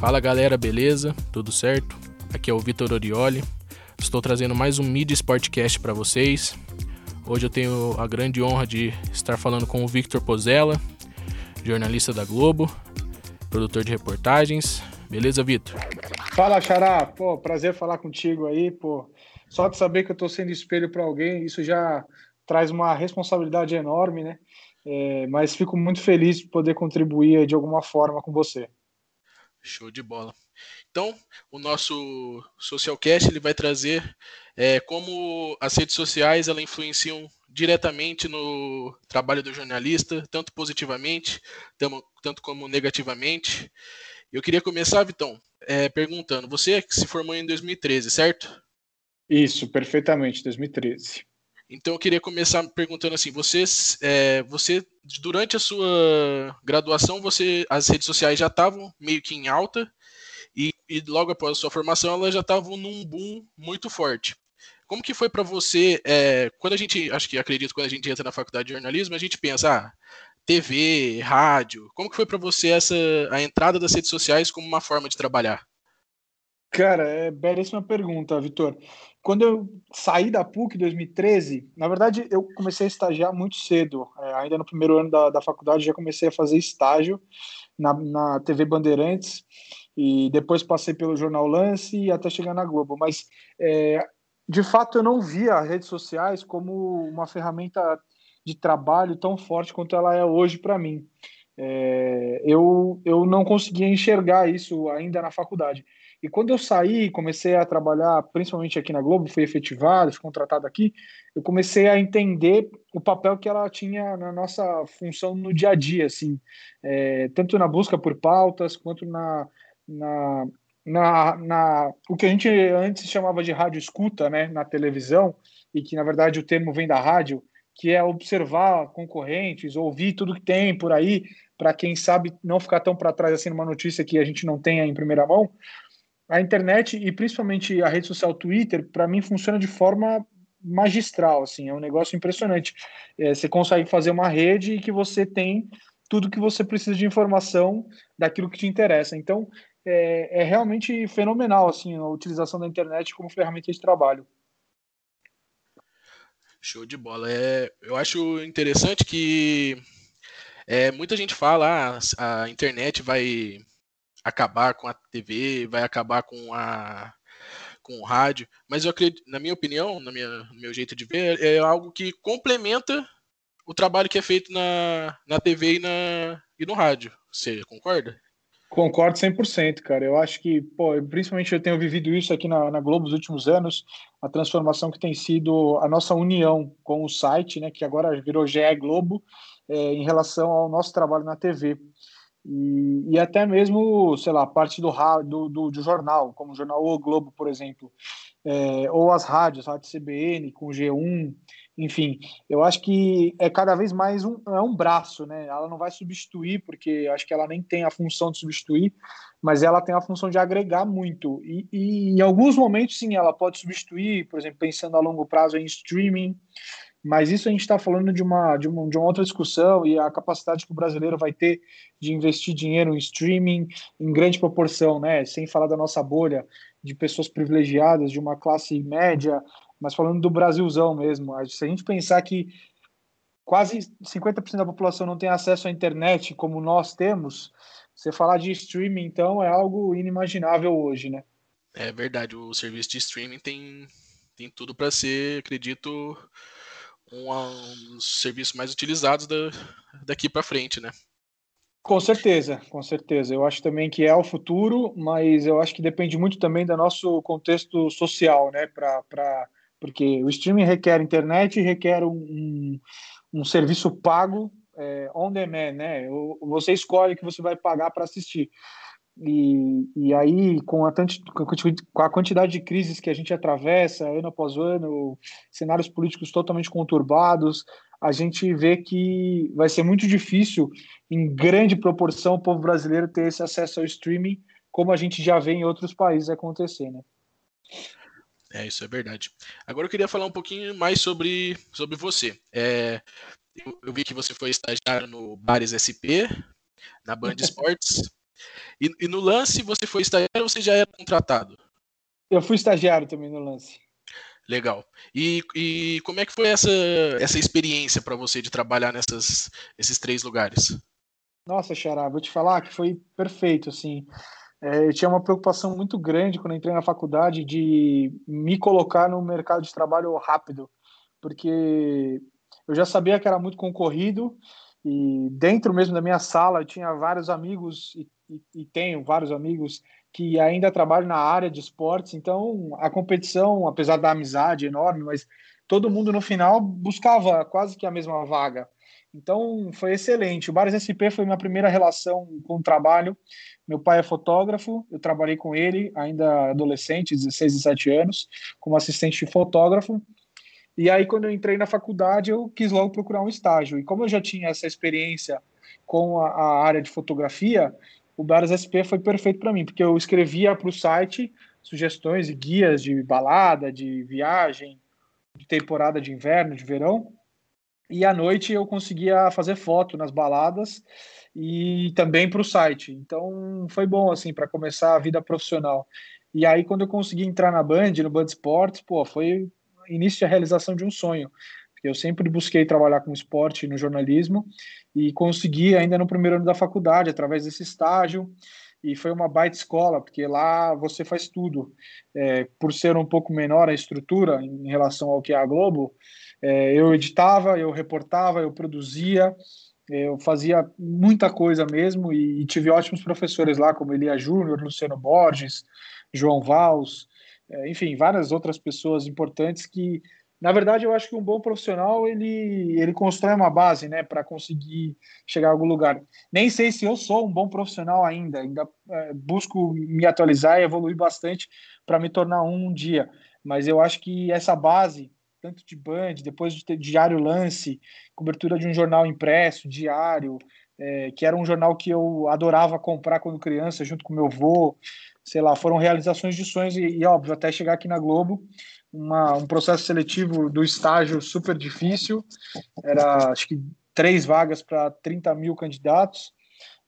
Fala galera, beleza? Tudo certo? Aqui é o Vitor Orioli. Estou trazendo mais um Mid Sportcast para vocês. Hoje eu tenho a grande honra de estar falando com o Victor Pozella, jornalista da Globo, produtor de reportagens. Beleza, Vitor? Fala, Xará. Pô, prazer falar contigo aí, pô. Só de saber que eu estou sendo espelho para alguém, isso já traz uma responsabilidade enorme, né? É, mas fico muito feliz de poder contribuir de alguma forma com você. Show de bola. Então, o nosso Socialcast ele vai trazer é, como as redes sociais ela influenciam diretamente no trabalho do jornalista, tanto positivamente, tamo, tanto como negativamente. Eu queria começar, Vitão, é, perguntando: você se formou em 2013, certo? Isso, perfeitamente, 2013. Então eu queria começar perguntando assim, você, é, você durante a sua graduação, você as redes sociais já estavam meio que em alta e, e logo após a sua formação elas já estavam num boom muito forte. Como que foi para você, é, quando a gente, acho que acredito, quando a gente entra na faculdade de jornalismo, a gente pensa, ah, TV, rádio, como que foi para você essa a entrada das redes sociais como uma forma de trabalhar? Cara, é belíssima pergunta, Vitor. Quando eu saí da PUC em 2013, na verdade eu comecei a estagiar muito cedo. É, ainda no primeiro ano da, da faculdade já comecei a fazer estágio na, na TV Bandeirantes e depois passei pelo Jornal Lance e até chegar na Globo. Mas é, de fato eu não via redes sociais como uma ferramenta de trabalho tão forte quanto ela é hoje para mim. É, eu, eu não conseguia enxergar isso ainda na faculdade. E quando eu saí, comecei a trabalhar, principalmente aqui na Globo, fui efetivado, fui contratado aqui, eu comecei a entender o papel que ela tinha na nossa função no dia a dia, assim, é, tanto na busca por pautas, quanto na, na, na, na, o que a gente antes chamava de rádio escuta, né, na televisão, e que na verdade o termo vem da rádio, que é observar concorrentes, ouvir tudo que tem por aí, para quem sabe não ficar tão para trás assim numa notícia que a gente não tenha em primeira mão a internet e principalmente a rede social Twitter, para mim funciona de forma magistral, assim, é um negócio impressionante. É, você consegue fazer uma rede e que você tem tudo que você precisa de informação daquilo que te interessa. Então, é, é realmente fenomenal, assim, a utilização da internet como ferramenta de trabalho. Show de bola. É, eu acho interessante que é, muita gente fala ah, a internet vai acabar com a TV, vai acabar com a com o rádio, mas eu acredito, na minha opinião, na minha, no meu jeito de ver, é algo que complementa o trabalho que é feito na, na TV e, na, e no rádio. Você concorda? Concordo 100%, cara. Eu acho que, pô, principalmente eu tenho vivido isso aqui na, na Globo nos últimos anos, a transformação que tem sido a nossa união com o site, né, que agora virou GE Globo, é, em relação ao nosso trabalho na TV. E, e até mesmo, sei lá, parte do, do, do, do jornal, como o jornal O Globo, por exemplo, é, ou as rádios, Rádio CBN com G1, enfim, eu acho que é cada vez mais um, é um braço, né? Ela não vai substituir, porque acho que ela nem tem a função de substituir, mas ela tem a função de agregar muito. E, e em alguns momentos, sim, ela pode substituir, por exemplo, pensando a longo prazo em streaming, mas isso a gente está falando de uma, de, uma, de uma outra discussão e a capacidade que o brasileiro vai ter de investir dinheiro em streaming em grande proporção, né? Sem falar da nossa bolha de pessoas privilegiadas, de uma classe média, mas falando do Brasilzão mesmo. Se a gente pensar que quase 50% da população não tem acesso à internet como nós temos, você falar de streaming, então, é algo inimaginável hoje, né? É verdade, o serviço de streaming tem, tem tudo para ser, acredito, um, dos serviços mais utilizados da, daqui para frente, né? Com certeza, com certeza. Eu acho também que é o futuro, mas eu acho que depende muito também do nosso contexto social, né? Pra, pra, porque o streaming requer internet requer um, um, serviço pago é, on demand, né? Você escolhe que você vai pagar para assistir. E, e aí, com a, com a quantidade de crises que a gente atravessa ano após ano, cenários políticos totalmente conturbados, a gente vê que vai ser muito difícil, em grande proporção, o povo brasileiro ter esse acesso ao streaming, como a gente já vê em outros países acontecer, né? É, isso é verdade. Agora eu queria falar um pouquinho mais sobre, sobre você. É, eu, eu vi que você foi estagiário no Bares SP, na Band Esportes. E, e, no lance você foi estagiário ou você já era contratado? Eu fui estagiário também no lance. Legal. E, e como é que foi essa, essa experiência para você de trabalhar nessas, nesses três lugares? Nossa, Xará, vou te falar que foi perfeito, assim. É, eu tinha uma preocupação muito grande quando entrei na faculdade de me colocar no mercado de trabalho rápido, porque eu já sabia que era muito concorrido e dentro mesmo da minha sala eu tinha vários amigos e, e, tenho vários amigos que ainda trabalham na área de esportes, então a competição, apesar da amizade enorme, mas todo mundo no final buscava quase que a mesma vaga. Então foi excelente. O Bares SP foi minha primeira relação com o trabalho. Meu pai é fotógrafo, eu trabalhei com ele ainda adolescente, 16, 17 anos, como assistente de fotógrafo. E aí, quando eu entrei na faculdade, eu quis logo procurar um estágio. E como eu já tinha essa experiência com a, a área de fotografia, o Bares SP foi perfeito para mim, porque eu escrevia para o site sugestões e guias de balada, de viagem, de temporada de inverno, de verão. E à noite eu conseguia fazer foto nas baladas e também para o site. Então foi bom assim para começar a vida profissional. E aí quando eu consegui entrar na Band, no Band Sports, pô, foi início da realização de um sonho. Porque eu sempre busquei trabalhar com esporte no jornalismo e consegui ainda no primeiro ano da faculdade através desse estágio e foi uma baita escola, porque lá você faz tudo. É, por ser um pouco menor a estrutura em relação ao que é a Globo, é, eu editava, eu reportava, eu produzia, eu fazia muita coisa mesmo e, e tive ótimos professores lá, como Elia Júnior, Luciano Borges, João Vals, é, enfim, várias outras pessoas importantes que, na verdade, eu acho que um bom profissional ele, ele constrói uma base, né, para conseguir chegar a algum lugar. Nem sei se eu sou um bom profissional ainda, ainda é, busco me atualizar e evoluir bastante para me tornar um, um dia, mas eu acho que essa base tanto de Band, depois de ter diário lance, cobertura de um jornal impresso, diário, é, que era um jornal que eu adorava comprar quando criança, junto com meu avô, sei lá, foram realizações de sonhos e, e óbvio, até chegar aqui na Globo, uma, um processo seletivo do estágio super difícil, era acho que três vagas para 30 mil candidatos,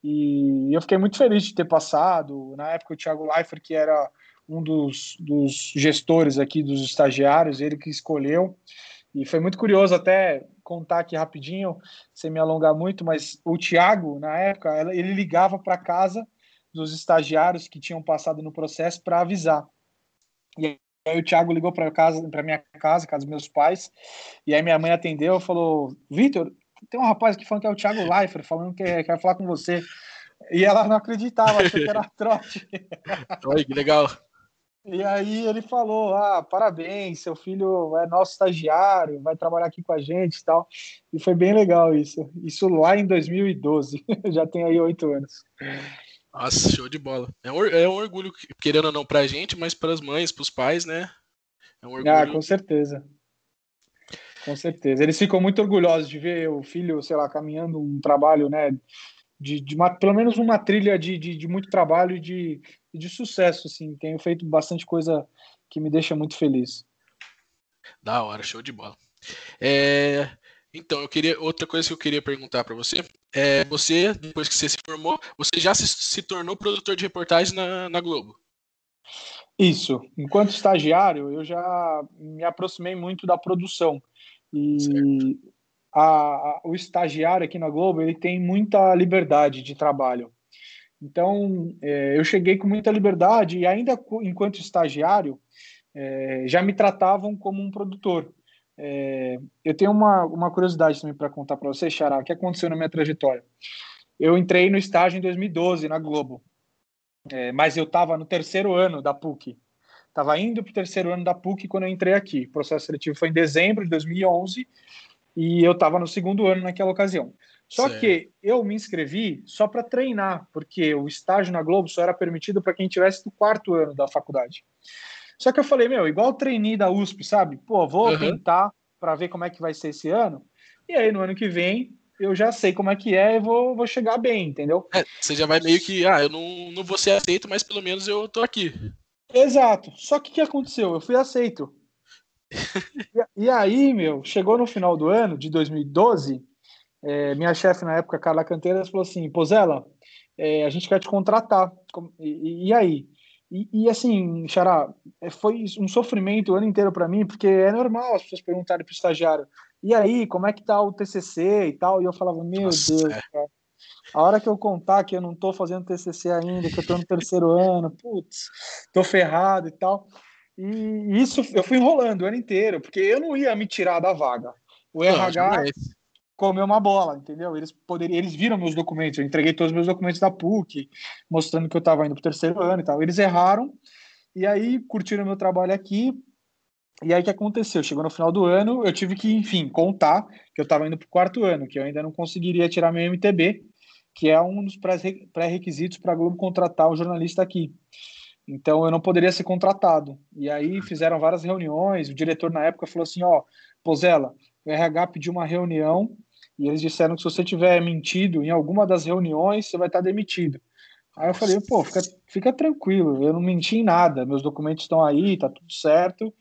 e eu fiquei muito feliz de ter passado. Na época, o Thiago Leifert, que era um dos, dos gestores aqui, dos estagiários, ele que escolheu. E foi muito curioso até contar aqui rapidinho, sem me alongar muito, mas o Tiago, na época, ele ligava para casa dos estagiários que tinham passado no processo para avisar. E aí o Tiago ligou para casa, para minha casa, casa dos meus pais, e aí minha mãe atendeu e falou: "Vitor, tem um rapaz aqui falando que é o Thiago Leifert, falando que quer falar com você". E ela não acreditava, achou que era trote. Oi, que legal. E aí ele falou: Ah, parabéns, seu filho é nosso estagiário, vai trabalhar aqui com a gente e tal. E foi bem legal isso. Isso lá em 2012. Já tem aí oito anos. Nossa, show de bola. É um, é um orgulho, querendo ou não, pra gente, mas para as mães, para os pais, né? É um orgulho. Ah, com certeza. Com certeza. Eles ficam muito orgulhosos de ver o filho, sei lá, caminhando um trabalho, né? De, de uma, pelo menos uma trilha de, de, de muito trabalho e de, de sucesso, assim. Tenho feito bastante coisa que me deixa muito feliz. Da hora, show de bola. É, então, eu queria outra coisa que eu queria perguntar para você é você depois que você se formou, você já se, se tornou produtor de reportagem na, na Globo? Isso. Enquanto estagiário, eu já me aproximei muito da produção e a, a, o estagiário aqui na Globo ele tem muita liberdade de trabalho. Então, é, eu cheguei com muita liberdade e ainda enquanto estagiário, é, já me tratavam como um produtor. É, eu tenho uma, uma curiosidade também para contar para você, Xará, o que aconteceu na minha trajetória. Eu entrei no estágio em 2012 na Globo, é, mas eu estava no terceiro ano da PUC. Estava indo para o terceiro ano da PUC quando eu entrei aqui. O processo seletivo foi em dezembro de 2011 e eu estava no segundo ano naquela ocasião. Só certo. que eu me inscrevi só para treinar, porque o estágio na Globo só era permitido para quem tivesse no quarto ano da faculdade. Só que eu falei, meu, igual o trainee da USP, sabe? Pô, vou uhum. tentar para ver como é que vai ser esse ano. E aí, no ano que vem, eu já sei como é que é e vou, vou chegar bem, entendeu? É, você já vai meio que, ah, eu não, não vou ser aceito, mas pelo menos eu tô aqui. Exato. Só que o que aconteceu? Eu fui aceito. e, e aí, meu, chegou no final do ano de 2012 é, minha chefe na época, Carla Canteiras, falou assim: Pozela, é, a gente quer te contratar. E, e aí? E, e, assim, Xará, é, foi um sofrimento o ano inteiro para mim, porque é normal as pessoas perguntarem para o estagiário: e aí, como é que tá o TCC e tal? E eu falava: meu Nossa, Deus, é. cara. A hora que eu contar que eu não tô fazendo TCC ainda, que eu tô no terceiro ano, putz, tô ferrado e tal. E isso eu fui enrolando o ano inteiro, porque eu não ia me tirar da vaga. O RH comeu uma bola, entendeu? Eles poderiam, eles viram meus documentos, eu entreguei todos os meus documentos da PUC, mostrando que eu estava indo para o terceiro ano e tal. Eles erraram e aí curtiram meu trabalho aqui. E aí o que aconteceu? Chegou no final do ano, eu tive que, enfim, contar que eu estava indo para o quarto ano, que eu ainda não conseguiria tirar meu MTB, que é um dos pré-requisitos para a Globo contratar o jornalista aqui. Então eu não poderia ser contratado. E aí fizeram várias reuniões. O diretor na época falou assim: ó, Pozela, o RH pediu uma reunião e eles disseram que se você tiver mentido em alguma das reuniões, você vai estar demitido. Aí eu falei, pô, fica, fica tranquilo, eu não menti em nada, meus documentos estão aí, tá tudo certo.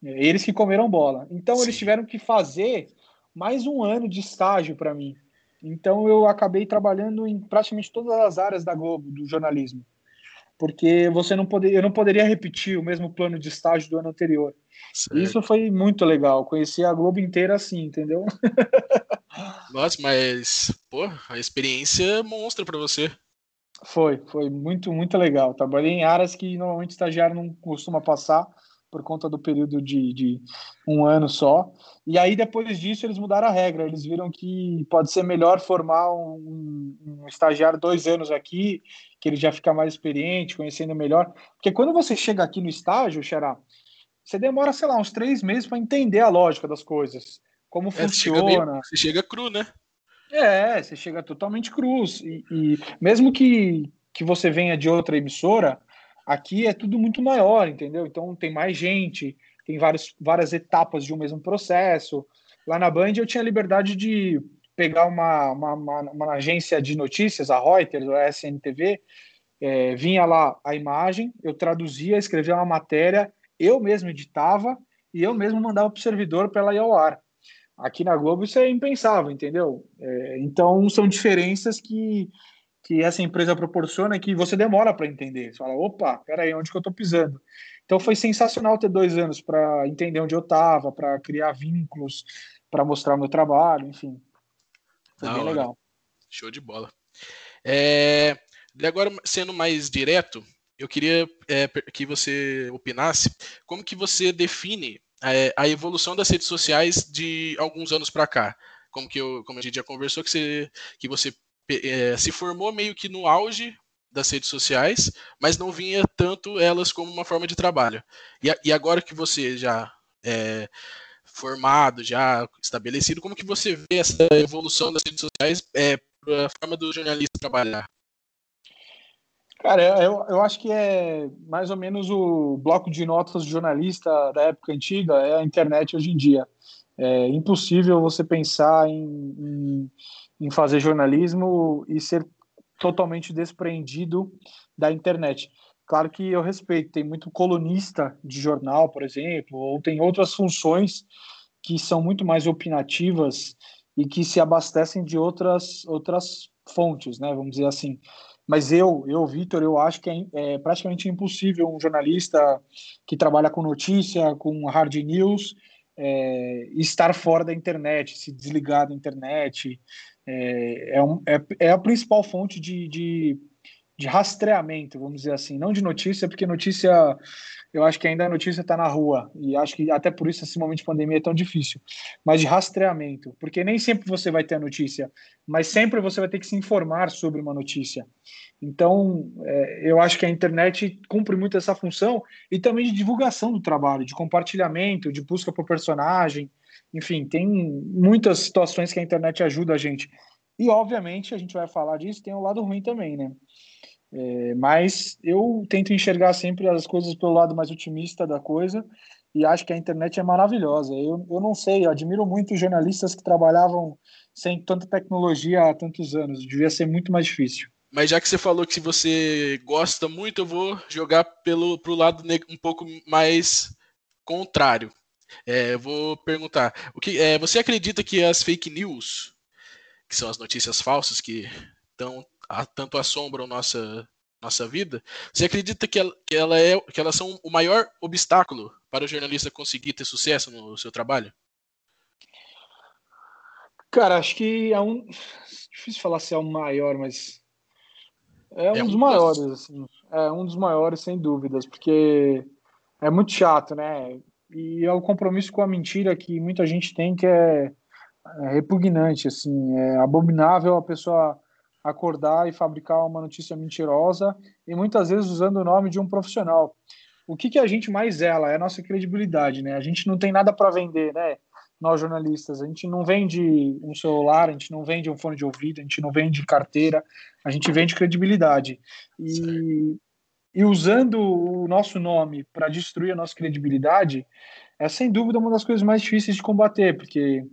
Eles que comeram bola. Então Sim. eles tiveram que fazer mais um ano de estágio para mim. Então eu acabei trabalhando em praticamente todas as áreas da Globo, do jornalismo. Porque você não poderia, eu não poderia repetir o mesmo plano de estágio do ano anterior. Certo. Isso foi muito legal. Conheci a Globo inteira assim, entendeu? Nossa, mas, pô, a experiência monstra para você. Foi, foi muito, muito legal. Trabalhei em áreas que normalmente estagiário não costuma passar por conta do período de, de, um ano só. E aí, depois disso, eles mudaram a regra. Eles viram que pode ser melhor formar um, um estagiário dois anos aqui, que ele já fica mais experiente, conhecendo melhor. Porque quando você chega aqui no estágio, Xará, você demora, sei lá, uns três meses para entender a lógica das coisas como é, funciona. Você chega, meio, você chega, cru, né? É, você chega totalmente cruz. E, e, mesmo que, que você venha de outra emissora, aqui é tudo muito maior, entendeu? Então tem mais gente, tem vários, várias etapas de um mesmo processo. Lá na Band eu tinha liberdade de pegar uma, uma, uma, uma agência de notícias, a Reuters a SNTV, é, vinha lá a imagem, eu traduzia, escrevia uma matéria, eu mesmo editava e eu mesmo mandava para o servidor para ela ir ao ar. Aqui na Globo isso é impensável, entendeu? É, então são diferenças que, que essa empresa proporciona que você demora para entender. Você fala, opa, peraí, onde que eu estou pisando? Então foi sensacional ter dois anos para entender onde eu estava, para criar vínculos, para mostrar o meu trabalho, enfim. Foi bem legal. Show de bola. É, e agora, sendo mais direto, eu queria é, que você opinasse como que você define é, a evolução das redes sociais de alguns anos para cá. Como, que eu, como a gente já conversou, que você, que você é, se formou meio que no auge das redes sociais, mas não vinha tanto elas como uma forma de trabalho. E, e agora que você já é formado, já estabelecido, como que você vê essa evolução das redes sociais é, para a forma do jornalista trabalhar? Cara, eu, eu acho que é mais ou menos o bloco de notas do jornalista da época antiga, é a internet hoje em dia. É impossível você pensar em, em, em fazer jornalismo e ser totalmente despreendido da internet. Claro que eu respeito, tem muito colunista de jornal, por exemplo, ou tem outras funções que são muito mais opinativas e que se abastecem de outras, outras fontes, né, vamos dizer assim. Mas eu, eu Vitor, eu acho que é, é, praticamente impossível um jornalista que trabalha com notícia, com hard news, é, estar fora da internet, se desligar da internet. É, é, um, é, é a principal fonte de, de, de rastreamento, vamos dizer assim, não de notícia, porque notícia eu acho que ainda a notícia está na rua, e acho que até por isso esse momento de pandemia é tão difícil, mas de rastreamento, porque nem sempre você vai ter a notícia, mas sempre você vai ter que se informar sobre uma notícia. Então, é, eu acho que a internet cumpre muito essa função e também de divulgação do trabalho, de compartilhamento, de busca por personagem, enfim, tem muitas situações que a internet ajuda a gente. E, obviamente, a gente vai falar disso, tem o um lado ruim também, né? É, mas eu tento enxergar sempre as coisas pelo lado mais otimista da coisa e acho que a internet é maravilhosa. Eu, eu não sei, eu admiro muito jornalistas que trabalhavam sem tanta tecnologia há tantos anos. Devia ser muito mais difícil. Mas já que você falou que se você gosta muito, eu vou jogar pelo pro lado um pouco mais contrário. É, eu vou perguntar: o que é, você acredita que as fake news que são as notícias falsas que tão, tanto assombram nossa, nossa vida, você acredita que, ela, que, ela é, que elas são o maior obstáculo para o jornalista conseguir ter sucesso no seu trabalho? Cara, acho que é um. Difícil falar se é o maior, mas. É, é um, dos maiores, assim. É um dos maiores, sem dúvidas, porque é muito chato, né? E é o compromisso com a mentira que muita gente tem que é, é repugnante, assim. É abominável a pessoa acordar e fabricar uma notícia mentirosa e muitas vezes usando o nome de um profissional. O que, que a gente mais zela é a nossa credibilidade, né? A gente não tem nada para vender, né? Nós jornalistas, a gente não vende um celular, a gente não vende um fone de ouvido, a gente não vende carteira, a gente vende credibilidade. E, e usando o nosso nome para destruir a nossa credibilidade, é sem dúvida uma das coisas mais difíceis de combater, porque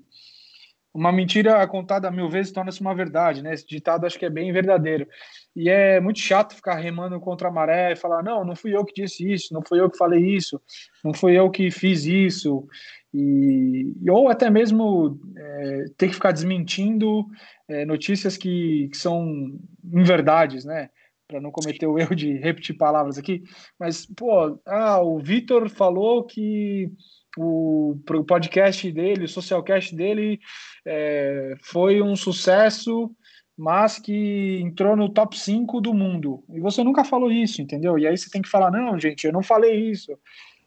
uma mentira contada mil vezes torna-se uma verdade, né? Esse ditado acho que é bem verdadeiro. E é muito chato ficar remando contra a maré e falar: não, não fui eu que disse isso, não fui eu que falei isso, não fui eu que fiz isso. E, ou até mesmo é, ter que ficar desmentindo é, notícias que, que são inverdades, né? Para não cometer o erro de repetir palavras aqui. Mas, pô, ah, o Vitor falou que o podcast dele, o socialcast dele é, foi um sucesso, mas que entrou no top 5 do mundo. E você nunca falou isso, entendeu? E aí você tem que falar: não, gente, eu não falei isso.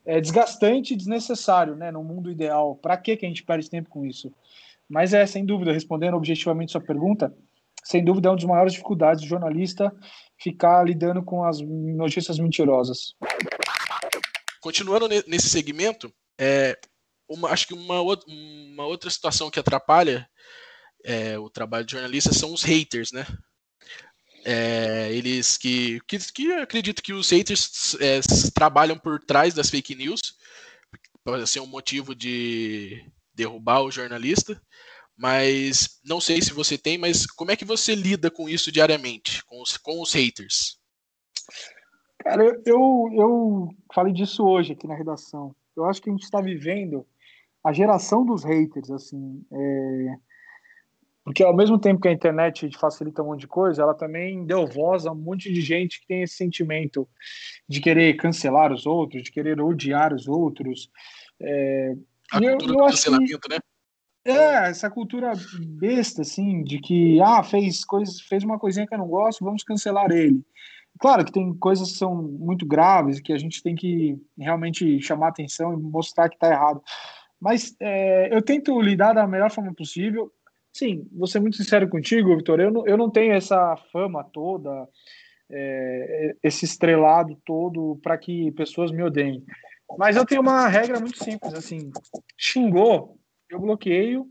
É desgastante e desnecessário, né? No mundo ideal. Para que a gente perde tempo com isso? Mas é, sem dúvida, respondendo objetivamente sua pergunta, sem dúvida é uma das maiores dificuldades do jornalista ficar lidando com as notícias mentirosas. Continuando nesse segmento, é, uma, acho que uma, uma outra situação que atrapalha é, o trabalho de jornalista são os haters, né? É, eles que, que, que acredito que os haters é, trabalham por trás das fake news para ser um motivo de derrubar o jornalista, mas não sei se você tem, mas como é que você lida com isso diariamente, com os, com os haters? Cara, eu, eu, eu falei disso hoje aqui na redação. Eu acho que a gente está vivendo a geração dos haters, assim, é... porque ao mesmo tempo que a internet facilita um monte de coisa, ela também deu voz a um monte de gente que tem esse sentimento de querer cancelar os outros, de querer odiar os outros. É... A cultura eu, eu do cancelamento, que... né? É, essa cultura besta, assim, de que, ah, fez, coisa, fez uma coisinha que eu não gosto, vamos cancelar ele. Claro que tem coisas que são muito graves, que a gente tem que realmente chamar atenção e mostrar que está errado. Mas é, eu tento lidar da melhor forma possível. Sim, vou ser muito sincero contigo, Vitor. Eu não, eu não tenho essa fama toda, é, esse estrelado todo para que pessoas me odeiem. Mas eu tenho uma regra muito simples, assim, xingou, eu bloqueio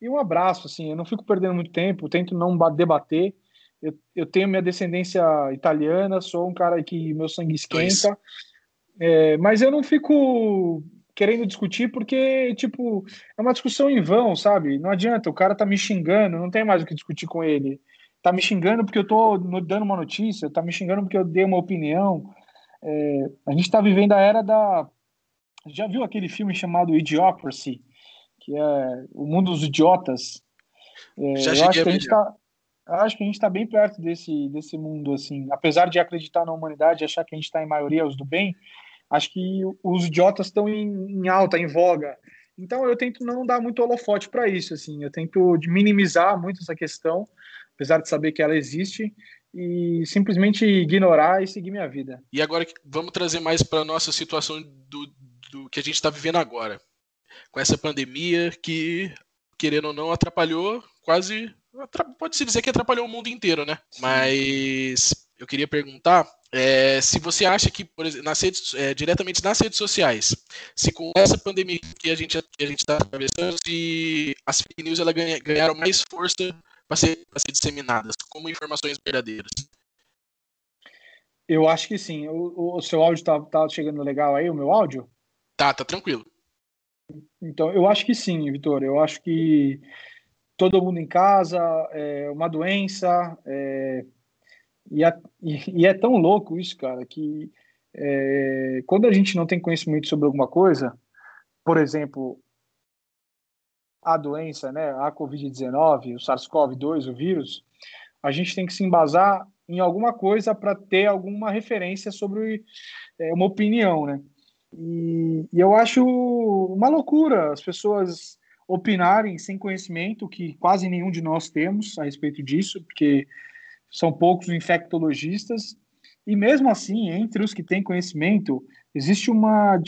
e um abraço, assim, eu não fico perdendo muito tempo, tento não debater. Eu, eu tenho minha descendência italiana, sou um cara que meu sangue esquenta, é, mas eu não fico querendo discutir porque, tipo, é uma discussão em vão, sabe? Não adianta, o cara tá me xingando, não tem mais o que discutir com ele. Tá me xingando porque eu tô dando uma notícia, tá me xingando porque eu dei uma opinião. É, a gente tá vivendo a era da. Já viu aquele filme chamado Idiocracy? Que é o mundo dos idiotas? É, Já eu acho que a gente tá. Acho que a gente está bem perto desse, desse mundo, assim. Apesar de acreditar na humanidade, achar que a gente está em maioria os do bem, acho que os idiotas estão em, em, alta, em voga. Então eu tento não dar muito holofote para isso, assim, eu tento minimizar muito essa questão, apesar de saber que ela existe, e simplesmente ignorar e seguir minha vida. E agora vamos trazer mais para nossa situação do, do que a gente está vivendo agora, com essa pandemia que, querendo ou não, atrapalhou quase, pode-se dizer que atrapalhou o mundo inteiro, né? Mas eu queria perguntar é, se você acha que, por exemplo, nas redes, é, diretamente nas redes sociais, se com essa pandemia que a gente está atravessando, se as fake news ela ganha, ganharam mais força para ser, ser disseminadas como informações verdadeiras. Eu acho que sim. O, o seu áudio tá, tá chegando legal aí, o meu áudio? Tá, tá tranquilo. Então, eu acho que sim, Vitor. Eu acho que todo mundo em casa, é uma doença, é, e, a, e, é tão louco isso, cara, que é, quando a gente não tem conhecimento sobre alguma coisa, por exemplo, a doença, né, a Covid-19, o SARS-CoV-2, o vírus, a gente tem que se embasar em alguma coisa para ter alguma referência sobre é, uma opinião, né? E, e, eu acho uma loucura as pessoas opinarem sem conhecimento, que quase nenhum de nós temos a respeito disso, porque são poucos infectologistas, e mesmo assim, entre os que têm conhecimento, existe uma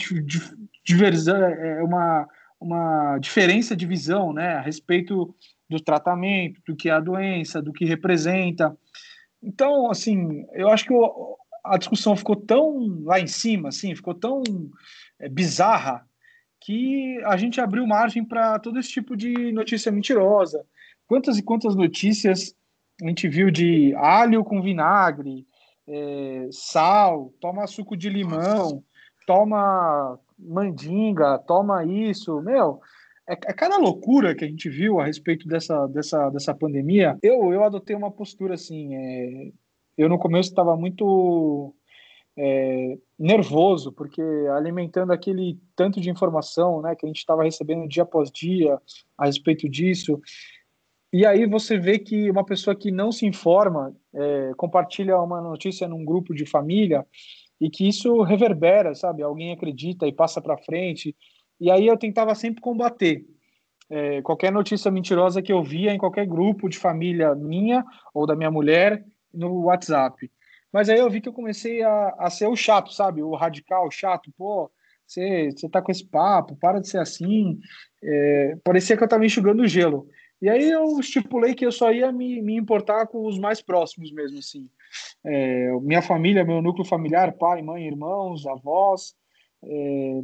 diversão, é, uma, uma diferença de visão né, a respeito do tratamento, do que é a doença, do que representa. Então, assim, eu acho que a discussão ficou tão lá em cima, assim, ficou tão é, bizarra, que a gente abriu margem para todo esse tipo de notícia mentirosa. Quantas e quantas notícias a gente viu de alho com vinagre, é, sal, toma suco de limão, toma mandinga, toma isso, meu. É, é cada loucura que a gente viu a respeito dessa, dessa, dessa pandemia. Eu, eu adotei uma postura assim. É, eu no começo estava muito é, nervoso, porque alimentando aquele tanto de informação né, que a gente estava recebendo dia após dia a respeito disso. E aí você vê que uma pessoa que não se informa é, compartilha uma notícia num grupo de família e que isso reverbera, sabe? Alguém acredita e passa para frente. E aí eu tentava sempre combater é, qualquer notícia mentirosa que eu via em qualquer grupo de família minha ou da minha mulher no WhatsApp. Mas aí eu vi que eu comecei a, a ser o chato, sabe? O radical, o chato. Pô, você, você tá com esse papo, para de ser assim. É, parecia que eu tava enxugando gelo. E aí eu estipulei que eu só ia me, me importar com os mais próximos mesmo, assim. É, minha família, meu núcleo familiar, pai, mãe, irmãos, avós, é,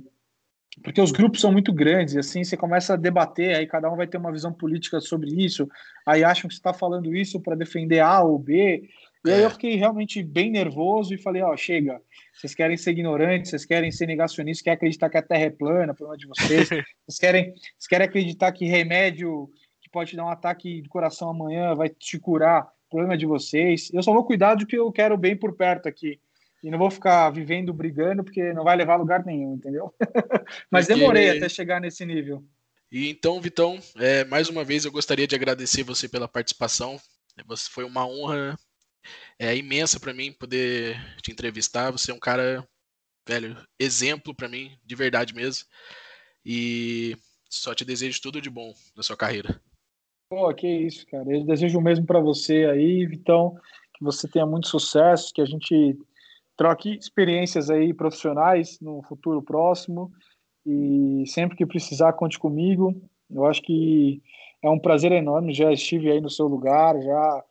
porque os grupos são muito grandes, e assim você começa a debater, aí cada um vai ter uma visão política sobre isso, aí acham que você está falando isso para defender A ou B, e aí eu é. fiquei realmente bem nervoso e falei, ó, chega, vocês querem ser ignorantes, vocês querem ser negacionistas, querem acreditar que a Terra é plana, problema de vocês, vocês querem, vocês querem acreditar que remédio que pode dar um ataque de coração amanhã vai te curar, problema de vocês. Eu só vou cuidar do que eu quero bem por perto aqui. E não vou ficar vivendo brigando, porque não vai levar a lugar nenhum, entendeu? Mas demorei até chegar nesse nível. E então, Vitão, é, mais uma vez eu gostaria de agradecer você pela participação. Você foi uma honra é imensa para mim poder te entrevistar. Você é um cara, velho, exemplo para mim, de verdade mesmo. E só te desejo tudo de bom na sua carreira. Pô, que isso, cara. Eu desejo o mesmo para você aí, Vitão. Que você tenha muito sucesso, que a gente troque experiências aí profissionais no futuro próximo. E sempre que precisar, conte comigo. Eu acho que é um prazer enorme. Já estive aí no seu lugar, já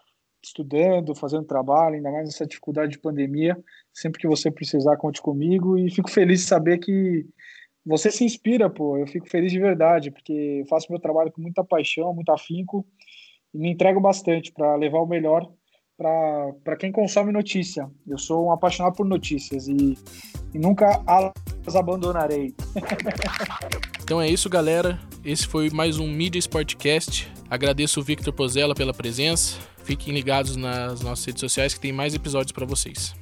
estudando, fazendo trabalho, ainda mais nessa dificuldade de pandemia. Sempre que você precisar, conte comigo e fico feliz de saber que você se inspira, pô. Eu fico feliz de verdade, porque faço meu trabalho com muita paixão, muito afinco e me entrego bastante para levar o melhor para quem consome notícia. Eu sou um apaixonado por notícias e, e nunca as abandonarei. então é isso, galera. Esse foi mais um Media Sportcast. Agradeço o Victor Pozella pela presença. Fiquem ligados nas nossas redes sociais que tem mais episódios para vocês.